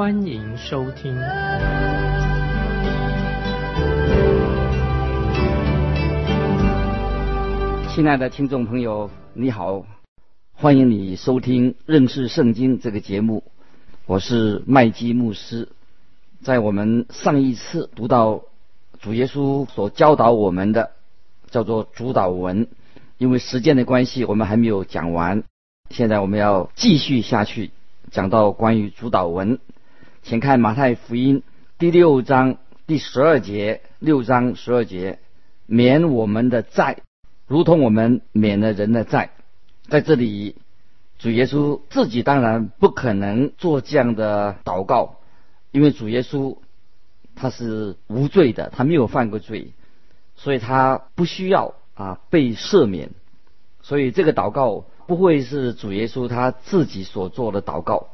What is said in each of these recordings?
欢迎收听。亲爱的听众朋友，你好，欢迎你收听认识圣经这个节目，我是麦基牧师。在我们上一次读到主耶稣所教导我们的。叫做主导文，因为时间的关系，我们还没有讲完。现在我们要继续下去，讲到关于主导文，请看马太福音第六章第十二节，六章十二节，免我们的债，如同我们免了人的债。在这里，主耶稣自己当然不可能做这样的祷告，因为主耶稣他是无罪的，他没有犯过罪。所以他不需要啊被赦免，所以这个祷告不会是主耶稣他自己所做的祷告。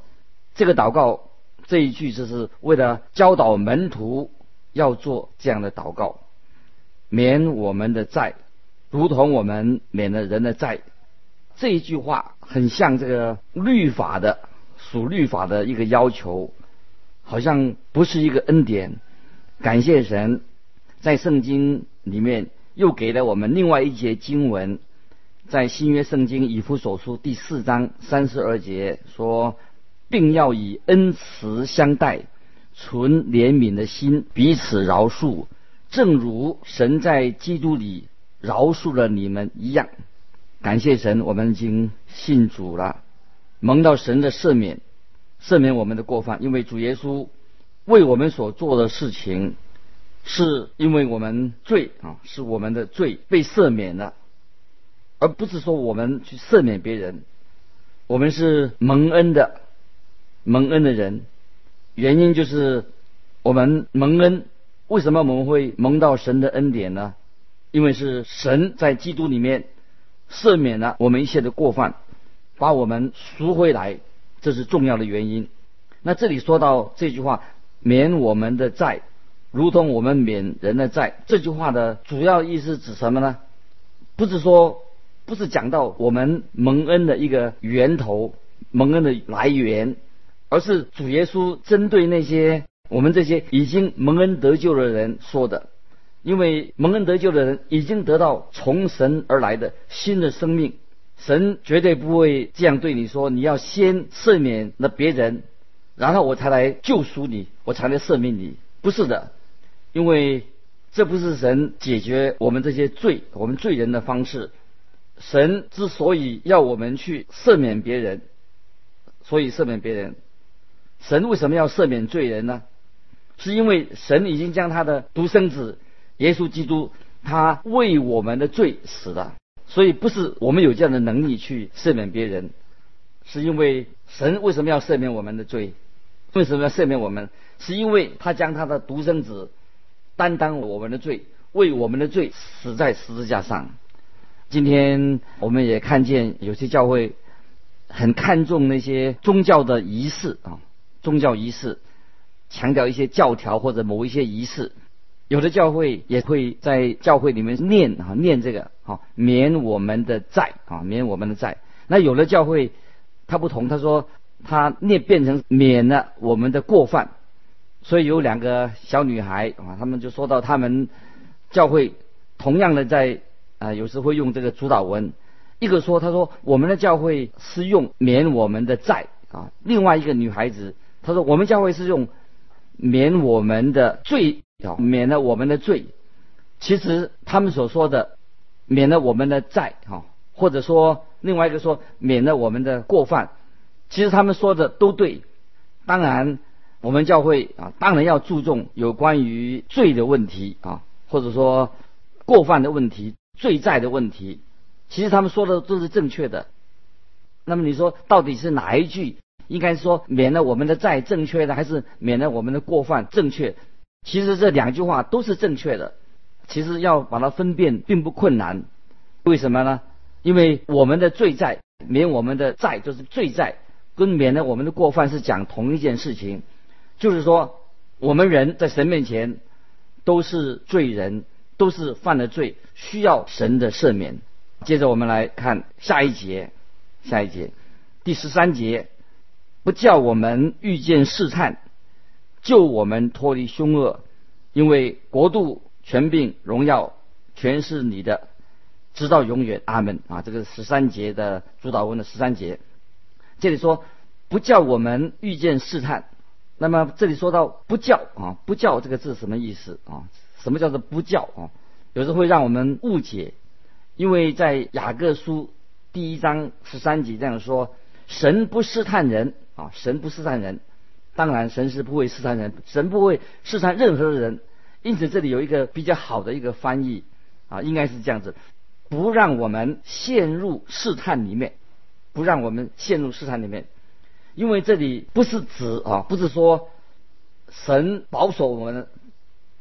这个祷告这一句就是为了教导门徒要做这样的祷告，免我们的债，如同我们免了人的债。这一句话很像这个律法的属律法的一个要求，好像不是一个恩典。感谢神，在圣经。里面又给了我们另外一节经文，在新约圣经以弗所书第四章三十二节说，并要以恩慈相待，存怜悯的心彼此饶恕，正如神在基督里饶恕了你们一样。感谢神，我们已经信主了，蒙到神的赦免，赦免我们的过犯，因为主耶稣为我们所做的事情。是因为我们罪啊，是我们的罪被赦免了，而不是说我们去赦免别人。我们是蒙恩的，蒙恩的人，原因就是我们蒙恩。为什么我们会蒙到神的恩典呢？因为是神在基督里面赦免了我们一切的过犯，把我们赎回来，这是重要的原因。那这里说到这句话，免我们的债。如同我们免人的债，这句话的主要意思指什么呢？不是说，不是讲到我们蒙恩的一个源头，蒙恩的来源，而是主耶稣针对那些我们这些已经蒙恩得救的人说的。因为蒙恩得救的人已经得到从神而来的新的生命，神绝对不会这样对你说：你要先赦免了别人，然后我才来救赎你，我才来赦免你。不是的。因为这不是神解决我们这些罪、我们罪人的方式。神之所以要我们去赦免别人，所以赦免别人。神为什么要赦免罪人呢？是因为神已经将他的独生子耶稣基督，他为我们的罪死了。所以不是我们有这样的能力去赦免别人，是因为神为什么要赦免我们的罪？为什么要赦免我们？是因为他将他的独生子。担当我们的罪，为我们的罪死在十字架上。今天我们也看见有些教会很看重那些宗教的仪式啊，宗教仪式强调一些教条或者某一些仪式。有的教会也会在教会里面念啊念这个啊免我们的债啊免我们的债。那有的教会他不同，他说他念变成免了我们的过犯。所以有两个小女孩啊，他们就说到他们教会同样的在啊，有时会用这个主导文。一个说，他说我们的教会是用免我们的债啊。另外一个女孩子，她说我们教会是用免我们的罪啊，免了我们的罪。其实他们所说的免了我们的债哈，或者说另外一个说免了我们的过犯，其实他们说的都对。当然。我们教会啊，当然要注重有关于罪的问题啊，或者说过犯的问题、罪债的问题。其实他们说的都是正确的。那么你说到底是哪一句应该说免了我们的债正确的，还是免了我们的过犯正确？其实这两句话都是正确的。其实要把它分辨并不困难，为什么呢？因为我们的罪债免我们的债就是罪债，跟免了我们的过犯是讲同一件事情，就是说我们人在神面前都是罪人，都是犯了罪，需要神的赦免。接着我们来看下一节，下一节第十三节，不叫我们遇见试探，救我们脱离凶恶，因为国度。权柄荣耀全是你的，直到永远，阿门啊！这个十三节的主导文的十三节，这里说不叫我们遇见试探。那么这里说到不叫啊，不叫这个字什么意思啊？什么叫做不叫啊？有时候会让我们误解，因为在雅各书第一章十三节这样说：神不试探人啊，神不试探人。当然，神是不会试探人，神不会试探任何的人。因此，这里有一个比较好的一个翻译啊，应该是这样子：不让我们陷入试探里面，不让我们陷入试探里面。因为这里不是指啊，不是说神保守我们，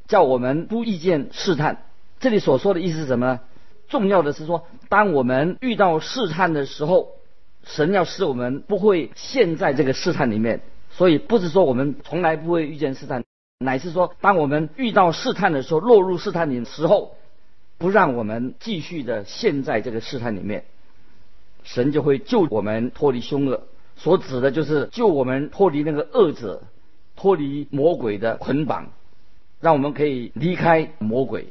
叫我们不遇见试探。这里所说的意思是什么呢？重要的是说，当我们遇到试探的时候，神要使我们不会陷在这个试探里面。所以，不是说我们从来不会遇见试探。乃是说，当我们遇到试探的时候，落入试探里的时候，不让我们继续的陷在这个试探里面，神就会救我们脱离凶恶。所指的就是救我们脱离那个恶者，脱离魔鬼的捆绑，让我们可以离开魔鬼。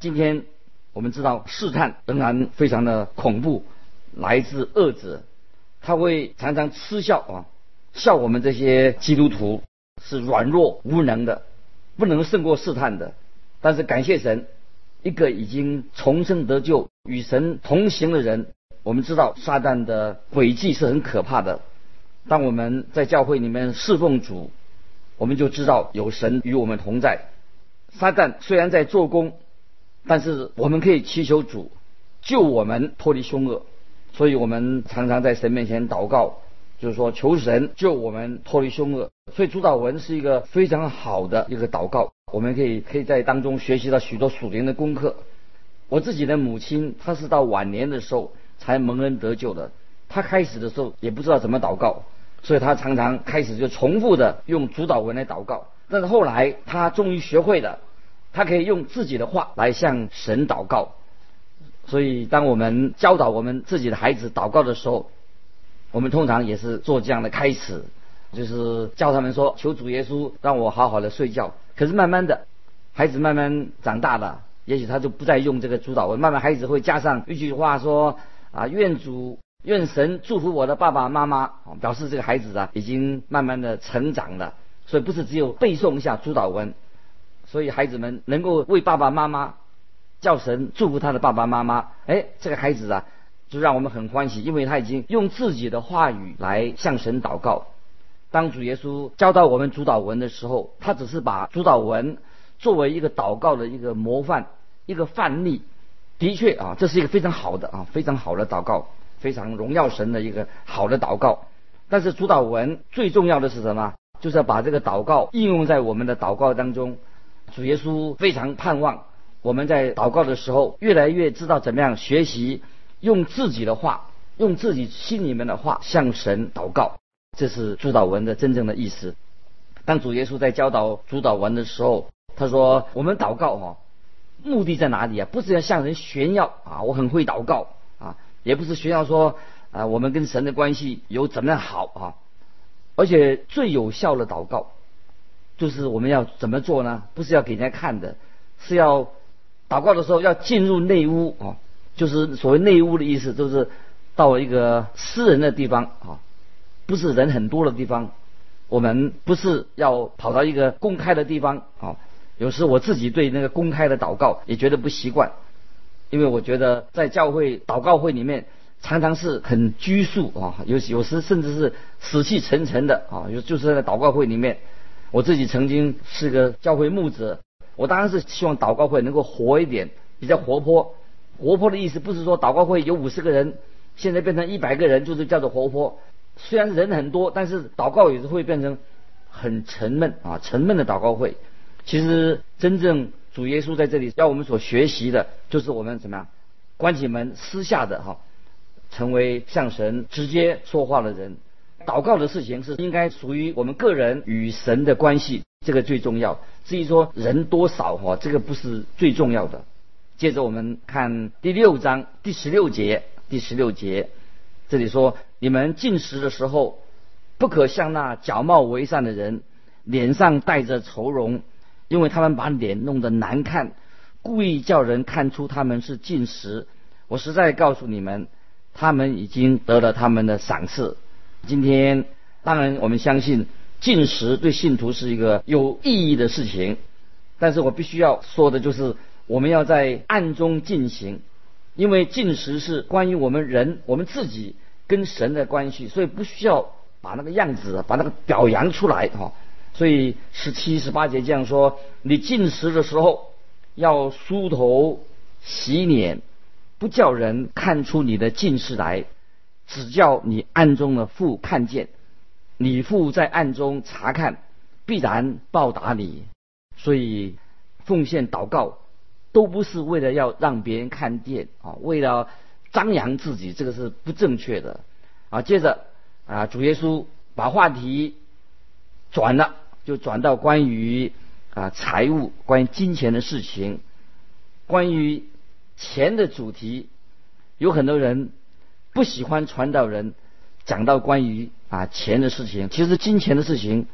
今天我们知道试探仍然非常的恐怖，来自恶者，他会常常嗤笑啊，笑我们这些基督徒。是软弱无能的，不能胜过试探的。但是感谢神，一个已经重生得救、与神同行的人，我们知道撒旦的诡计是很可怕的。当我们在教会里面侍奉主，我们就知道有神与我们同在。撒旦虽然在做工，但是我们可以祈求主救我们脱离凶恶。所以我们常常在神面前祷告。就是说，求神救我们脱离凶恶，所以主祷文是一个非常好的一个祷告，我们可以可以在当中学习到许多属灵的功课。我自己的母亲，她是到晚年的时候才蒙恩得救的，她开始的时候也不知道怎么祷告，所以她常常开始就重复的用主祷文来祷告。但是后来她终于学会了，她可以用自己的话来向神祷告。所以当我们教导我们自己的孩子祷告的时候，我们通常也是做这样的开始，就是叫他们说求主耶稣让我好好的睡觉。可是慢慢的，孩子慢慢长大了，也许他就不再用这个主导文，慢慢孩子会加上一句话说啊愿主愿神祝福我的爸爸妈妈，表示这个孩子啊已经慢慢的成长了。所以不是只有背诵一下主导文，所以孩子们能够为爸爸妈妈叫神祝福他的爸爸妈妈，哎，这个孩子啊。就让我们很欢喜，因为他已经用自己的话语来向神祷告。当主耶稣教导我们主祷文的时候，他只是把主祷文作为一个祷告的一个模范、一个范例。的确啊，这是一个非常好的啊，非常好的祷告，非常荣耀神的一个好的祷告。但是主祷文最重要的是什么？就是要把这个祷告应用在我们的祷告当中。主耶稣非常盼望我们在祷告的时候，越来越知道怎么样学习。用自己的话，用自己心里面的话向神祷告，这是主祷文的真正的意思。当主耶稣在教导主祷文的时候，他说：“我们祷告哈，目的在哪里啊？不是要向人炫耀啊，我很会祷告啊，也不是炫耀说啊，我们跟神的关系有怎么样好啊。而且最有效的祷告，就是我们要怎么做呢？不是要给人家看的，是要祷告的时候要进入内屋啊。”就是所谓内屋的意思，就是到一个私人的地方啊，不是人很多的地方。我们不是要跑到一个公开的地方啊。有时我自己对那个公开的祷告也觉得不习惯，因为我觉得在教会祷告会里面常常是很拘束啊，有有时甚至是死气沉沉的啊。就就是在祷告会里面，我自己曾经是个教会牧者，我当然是希望祷告会能够活一点，比较活泼。活泼的意思不是说祷告会有五十个人，现在变成一百个人就是叫做活泼。虽然人很多，但是祷告也是会变成很沉闷啊，沉闷的祷告会。其实真正主耶稣在这里要我们所学习的，就是我们怎么样关起门私下的哈，成为向神直接说话的人。祷告的事情是应该属于我们个人与神的关系，这个最重要。至于说人多少哈，这个不是最重要的。接着我们看第六章第十六节，第十六节这里说：你们进食的时候，不可像那假冒为善的人，脸上带着愁容，因为他们把脸弄得难看，故意叫人看出他们是进食。我实在告诉你们，他们已经得了他们的赏赐。今天，当然我们相信进食对信徒是一个有意义的事情，但是我必须要说的就是，我们要在暗中进行，因为进食是关于我们人我们自己跟神的关系，所以不需要把那个样子把那个表扬出来哈。所以十七十八节这样说：你进食的时候要梳头洗脸，不叫人看出你的进食来。只叫你暗中的父看见，你父在暗中查看，必然报答你。所以奉献祷告都不是为了要让别人看见啊，为了张扬自己，这个是不正确的啊。接着啊，主耶稣把话题转了，就转到关于啊财务、关于金钱的事情，关于钱的主题，有很多人。不喜欢传道人讲到关于啊钱的事情，其实金钱的事情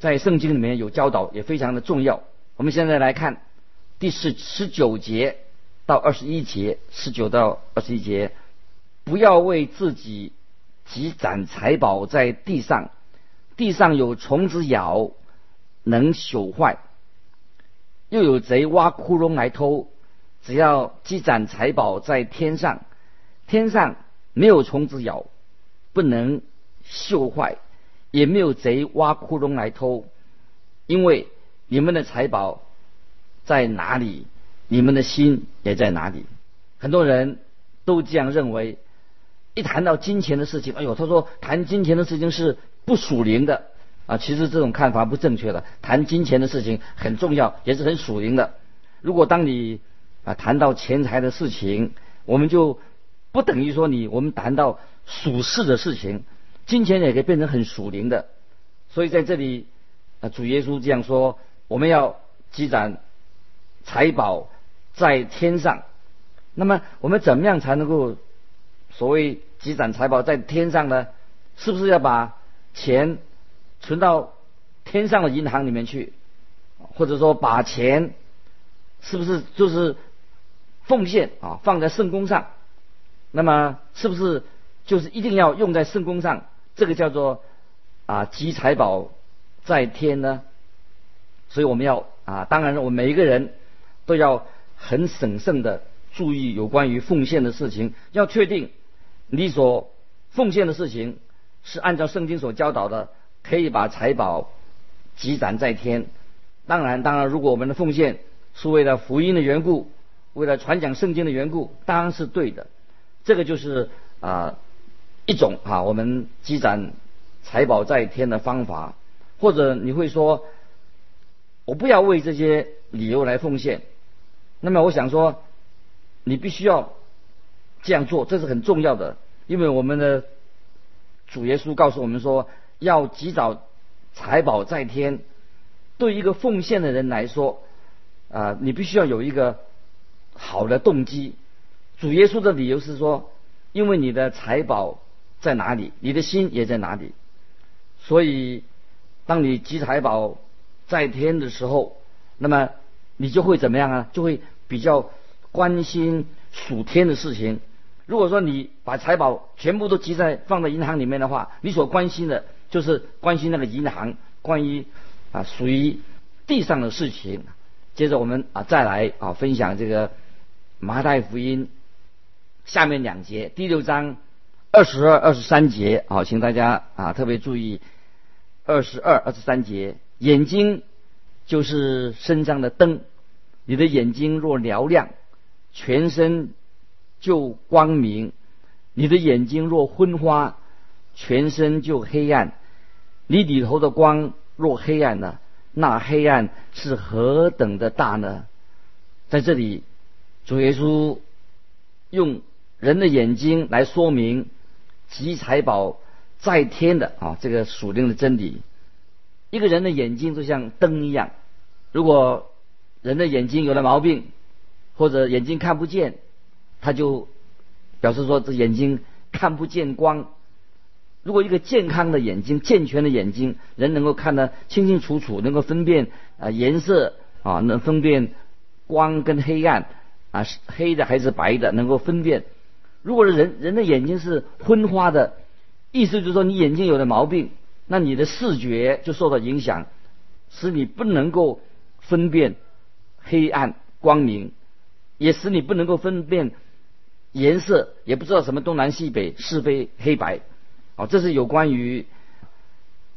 在圣经里面有教导，也非常的重要。我们现在来看第十十九节到二十一节，十九到二十一节，不要为自己积攒财宝在地上，地上有虫子咬，能朽坏；又有贼挖窟窿来偷。只要积攒财宝在天上，天上。没有虫子咬，不能锈坏，也没有贼挖窟窿来偷，因为你们的财宝在哪里，你们的心也在哪里。很多人都这样认为，一谈到金钱的事情，哎呦，他说谈金钱的事情是不属灵的啊。其实这种看法不正确的，谈金钱的事情很重要，也是很属灵的。如果当你啊谈到钱财的事情，我们就。不等于说你我们谈到属世的事情，金钱也可以变成很属灵的。所以在这里，啊，主耶稣这样说：我们要积攒财宝在天上。那么我们怎么样才能够所谓积攒财宝在天上呢？是不是要把钱存到天上的银行里面去，或者说把钱是不是就是奉献啊放在圣宫上？那么是不是就是一定要用在圣功上？这个叫做啊积财宝在天呢？所以我们要啊，当然我们每一个人都要很审慎的注意有关于奉献的事情，要确定你所奉献的事情是按照圣经所教导的，可以把财宝积攒在天。当然，当然，如果我们的奉献是为了福音的缘故，为了传讲圣经的缘故，当然是对的。这个就是啊一种啊我们积攒财宝在天的方法，或者你会说，我不要为这些理由来奉献。那么我想说，你必须要这样做，这是很重要的，因为我们的主耶稣告诉我们说，要及早财宝在天。对一个奉献的人来说，啊，你必须要有一个好的动机。主耶稣的理由是说，因为你的财宝在哪里，你的心也在哪里。所以，当你积财宝在天的时候，那么你就会怎么样啊？就会比较关心属天的事情。如果说你把财宝全部都积在放在银行里面的话，你所关心的就是关心那个银行关于啊属于地上的事情。接着我们啊再来啊分享这个马太福音。下面两节，第六章二十二、二十三节，好，请大家啊特别注意二十二、二十三节。眼睛就是身上的灯，你的眼睛若嘹亮，全身就光明；你的眼睛若昏花，全身就黑暗。你里头的光若黑暗了，那黑暗是何等的大呢？在这里，主耶稣用人的眼睛来说明集财宝在天的啊这个属灵的真理。一个人的眼睛就像灯一样，如果人的眼睛有了毛病，或者眼睛看不见，他就表示说这眼睛看不见光。如果一个健康的眼睛、健全的眼睛，人能够看得清清楚楚，能够分辨啊颜色啊，能分辨光跟黑暗啊，是黑的还是白的，能够分辨。如果是人人的眼睛是昏花的，意思就是说你眼睛有了毛病，那你的视觉就受到影响，使你不能够分辨黑暗光明，也使你不能够分辨颜色，也不知道什么东南西北是非黑白。哦，这是有关于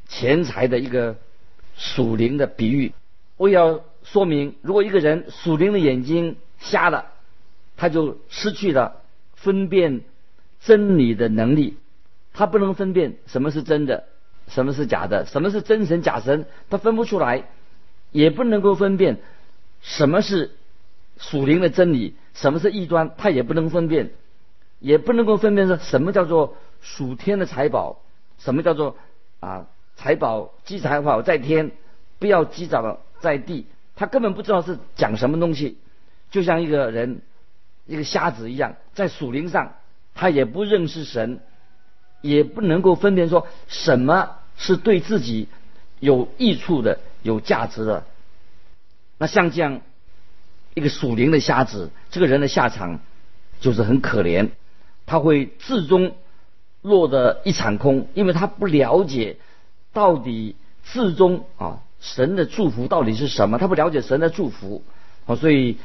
钱财的一个属灵的比喻。我要说明，如果一个人属灵的眼睛瞎了，他就失去了分辨真理的能力，他不能分辨什么是真的，什么是假的，什么是真神假神，他分不出来，也不能够分辨什么是属灵的真理，什么是异端，他也不能分辨，也不能够分辨是什么叫做。属天的财宝，什么叫做啊财宝积财宝在天，不要积攒在地。他根本不知道是讲什么东西，就像一个人一个瞎子一样，在属灵上他也不认识神，也不能够分辨说什么是对自己有益处的、有价值的。那像这样一个属灵的瞎子，这个人的下场就是很可怜，他会至终。落得一场空，因为他不了解到底至终啊神的祝福到底是什么，他不了解神的祝福啊，所以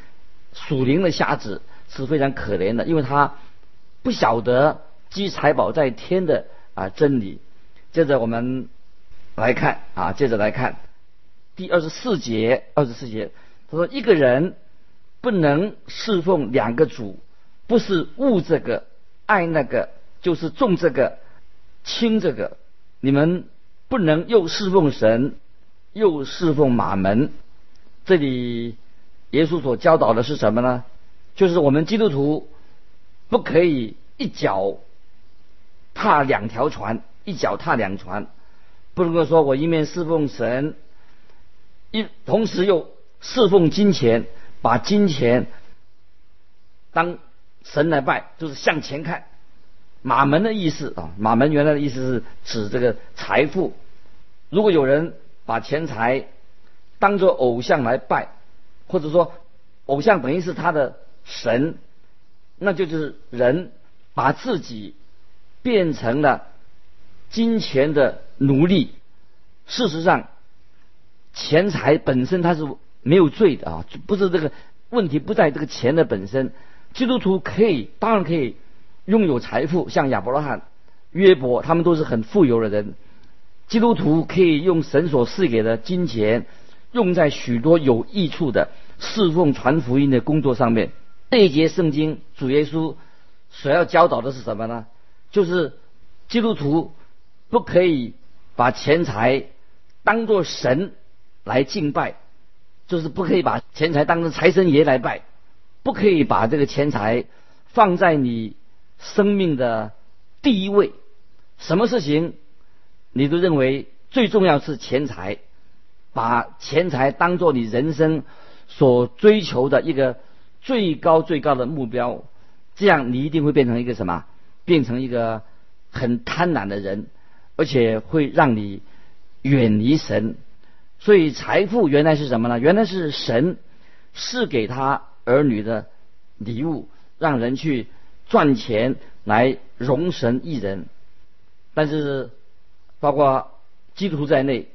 属灵的瞎子是非常可怜的，因为他不晓得积财宝在天的啊真理。接着我们来看啊，接着来看第二十四节，二十四节他说一个人不能侍奉两个主，不是误这个爱那个。就是重这个，轻这个，你们不能又侍奉神，又侍奉马门。这里耶稣所教导的是什么呢？就是我们基督徒不可以一脚踏两条船，一脚踏两船，不能够说我一面侍奉神，一同时又侍奉金钱，把金钱当神来拜，就是向前看。马门的意思啊，马门原来的意思是指这个财富。如果有人把钱财当做偶像来拜，或者说偶像等于是他的神，那就是人把自己变成了金钱的奴隶。事实上，钱财本身它是没有罪的啊，不是这个问题不在这个钱的本身。基督徒可以，当然可以。拥有财富，像亚伯拉罕、约伯，他们都是很富有的人。基督徒可以用神所赐给的金钱，用在许多有益处的侍奉传福音的工作上面。这一节圣经，主耶稣所要教导的是什么呢？就是基督徒不可以把钱财当做神来敬拜，就是不可以把钱财当成财神爷来拜，不可以把这个钱财放在你。生命的第一位，什么事情你都认为最重要是钱财，把钱财当做你人生所追求的一个最高最高的目标，这样你一定会变成一个什么？变成一个很贪婪的人，而且会让你远离神。所以财富原来是什么呢？原来是神赐给他儿女的礼物，让人去。赚钱来容神一人，但是包括基督徒在内，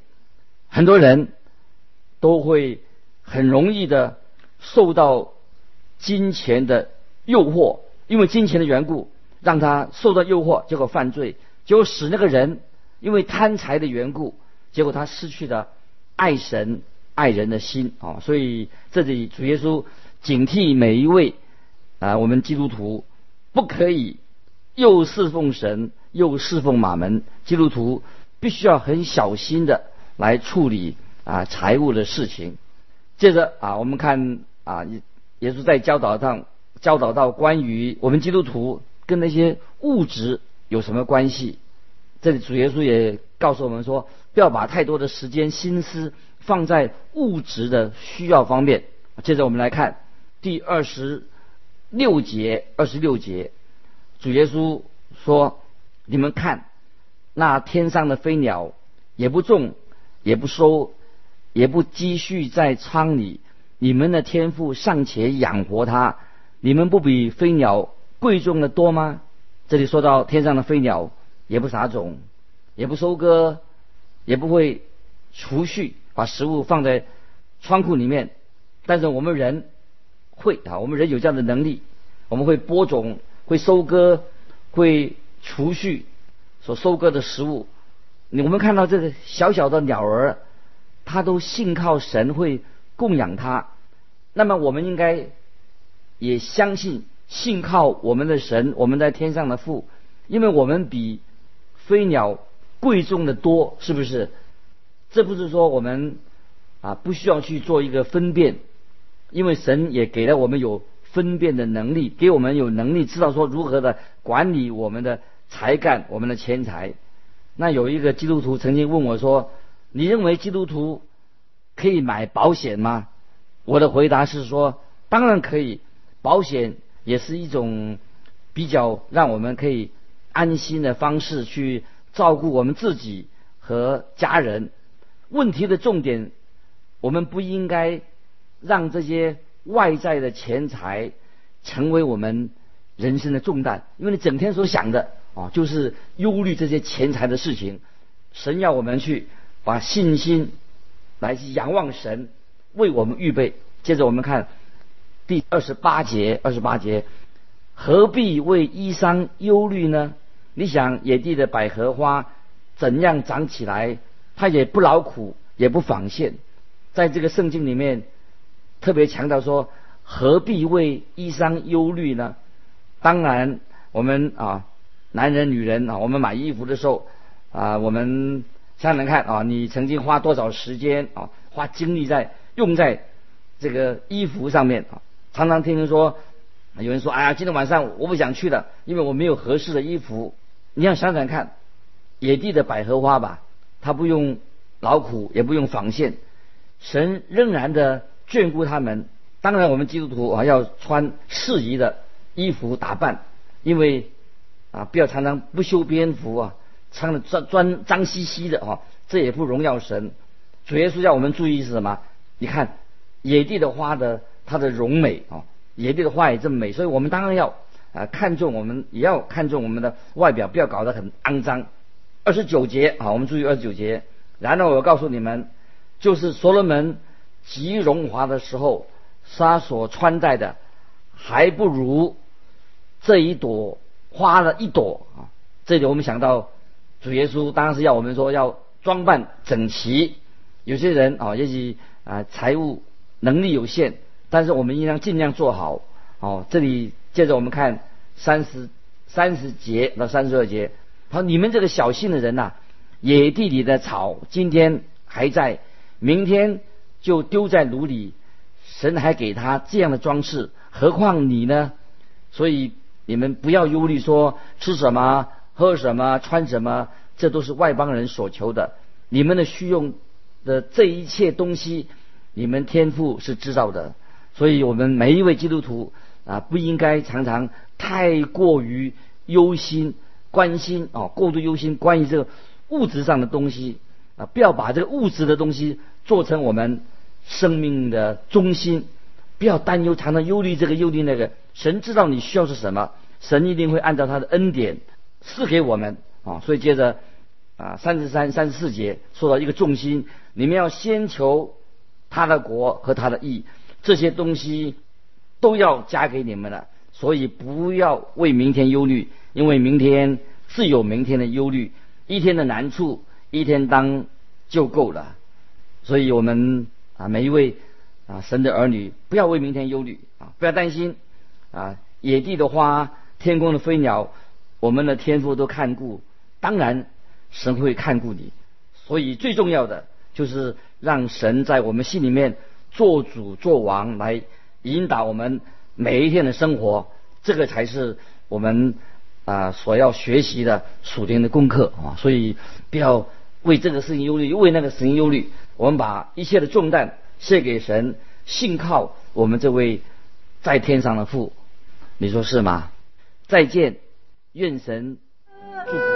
很多人都会很容易的受到金钱的诱惑，因为金钱的缘故，让他受到诱惑，结果犯罪，结果使那个人因为贪财的缘故，结果他失去了爱神爱人的心啊！所以这里主耶稣警惕每一位啊，我们基督徒。不可以又侍奉神又侍奉马门。基督徒必须要很小心的来处理啊财务的事情。接着啊，我们看啊，也是在教导上教导到关于我们基督徒跟那些物质有什么关系。这里主耶稣也告诉我们说，不要把太多的时间心思放在物质的需要方面。接着我们来看第二十六节，二十六节，主耶稣说：“你们看，那天上的飞鸟也不种，也不收。”也不积蓄在仓里，你们的天赋尚且养活它，你们不比飞鸟贵重的多吗？这里说到天上的飞鸟，也不撒种，也不收割，也不会储蓄，把食物放在仓库里面。但是我们人会啊，我们人有这样的能力，我们会播种，会收割，会储蓄所收割的食物。你我们看到这个小小的鸟儿。它都信靠神会供养他，那么我们应该也相信信靠我们的神，我们在天上的父，因为我们比飞鸟贵重的多，是不是？这不是说我们啊不需要去做一个分辨，因为神也给了我们有分辨的能力，给我们有能力知道说如何的管理我们的才干、我们的钱财。那有一个基督徒曾经问我说。你认为基督徒可以买保险吗？我的回答是说，当然可以。保险也是一种比较让我们可以安心的方式去照顾我们自己和家人。问题的重点，我们不应该让这些外在的钱财成为我们人生的重担，因为你整天所想的啊，就是忧虑这些钱财的事情。神要我们去。把信心来去仰望神为我们预备。接着我们看第二十八节，二十八节，何必为衣裳忧虑呢？你想野地的百合花怎样长起来？它也不劳苦，也不纺线。在这个圣经里面特别强调说，何必为衣裳忧虑呢？当然，我们啊，男人、女人啊，我们买衣服的时候啊，我们。想想看啊，你曾经花多少时间啊，花精力在用在这个衣服上面啊？常常听人说，有人说，哎呀，今天晚上我不想去了，因为我没有合适的衣服。你要想想看，野地的百合花吧，它不用劳苦，也不用纺线，神仍然的眷顾他们。当然，我们基督徒啊，要穿适宜的衣服打扮，因为啊，不要常常不修边幅啊。穿的专专脏兮兮的哈，这也不荣耀神。主耶稣叫我们注意是什么？你看野地的花的它的荣美啊，野地的花也这么美，所以我们当然要啊看重我们，也要看重我们的外表，不要搞得很肮脏。二十九节啊，我们注意二十九节。然后我告诉你们，就是所罗门极荣华的时候，他所穿戴的还不如这一朵花的一朵啊。这里我们想到。主耶稣当然是要我们说要装扮整齐。有些人啊，也许啊财务能力有限，但是我们应当尽量做好。哦，这里接着我们看三十三十节到三十二节。好，你们这个小心的人呐，野地里的草今天还在，明天就丢在炉里。神还给他这样的装饰，何况你呢？所以你们不要忧虑说吃什么。喝什么穿什么，这都是外邦人所求的。你们的需用的这一切东西，你们天赋是知道的。所以，我们每一位基督徒啊，不应该常常太过于忧心、关心啊，过度忧心关于这个物质上的东西啊，不要把这个物质的东西做成我们生命的中心，不要担忧，常常忧虑这个忧虑那个。神知道你需要是什么，神一定会按照他的恩典。赐给我们啊，所以接着啊，三十三、三十四节说到一个重心，你们要先求他的国和他的义，这些东西都要加给你们了。所以不要为明天忧虑，因为明天自有明天的忧虑，一天的难处一天当就够了。所以我们啊，每一位啊神的儿女，不要为明天忧虑啊，不要担心啊，野地的花，天空的飞鸟。我们的天父都看顾，当然神会看顾你。所以最重要的就是让神在我们心里面做主做王，来引导我们每一天的生活。这个才是我们啊所要学习的属灵的功课啊。所以不要为这个事情忧虑，为那个事情忧虑。我们把一切的重担卸给神，信靠我们这位在天上的父。你说是吗？再见，愿神祝福。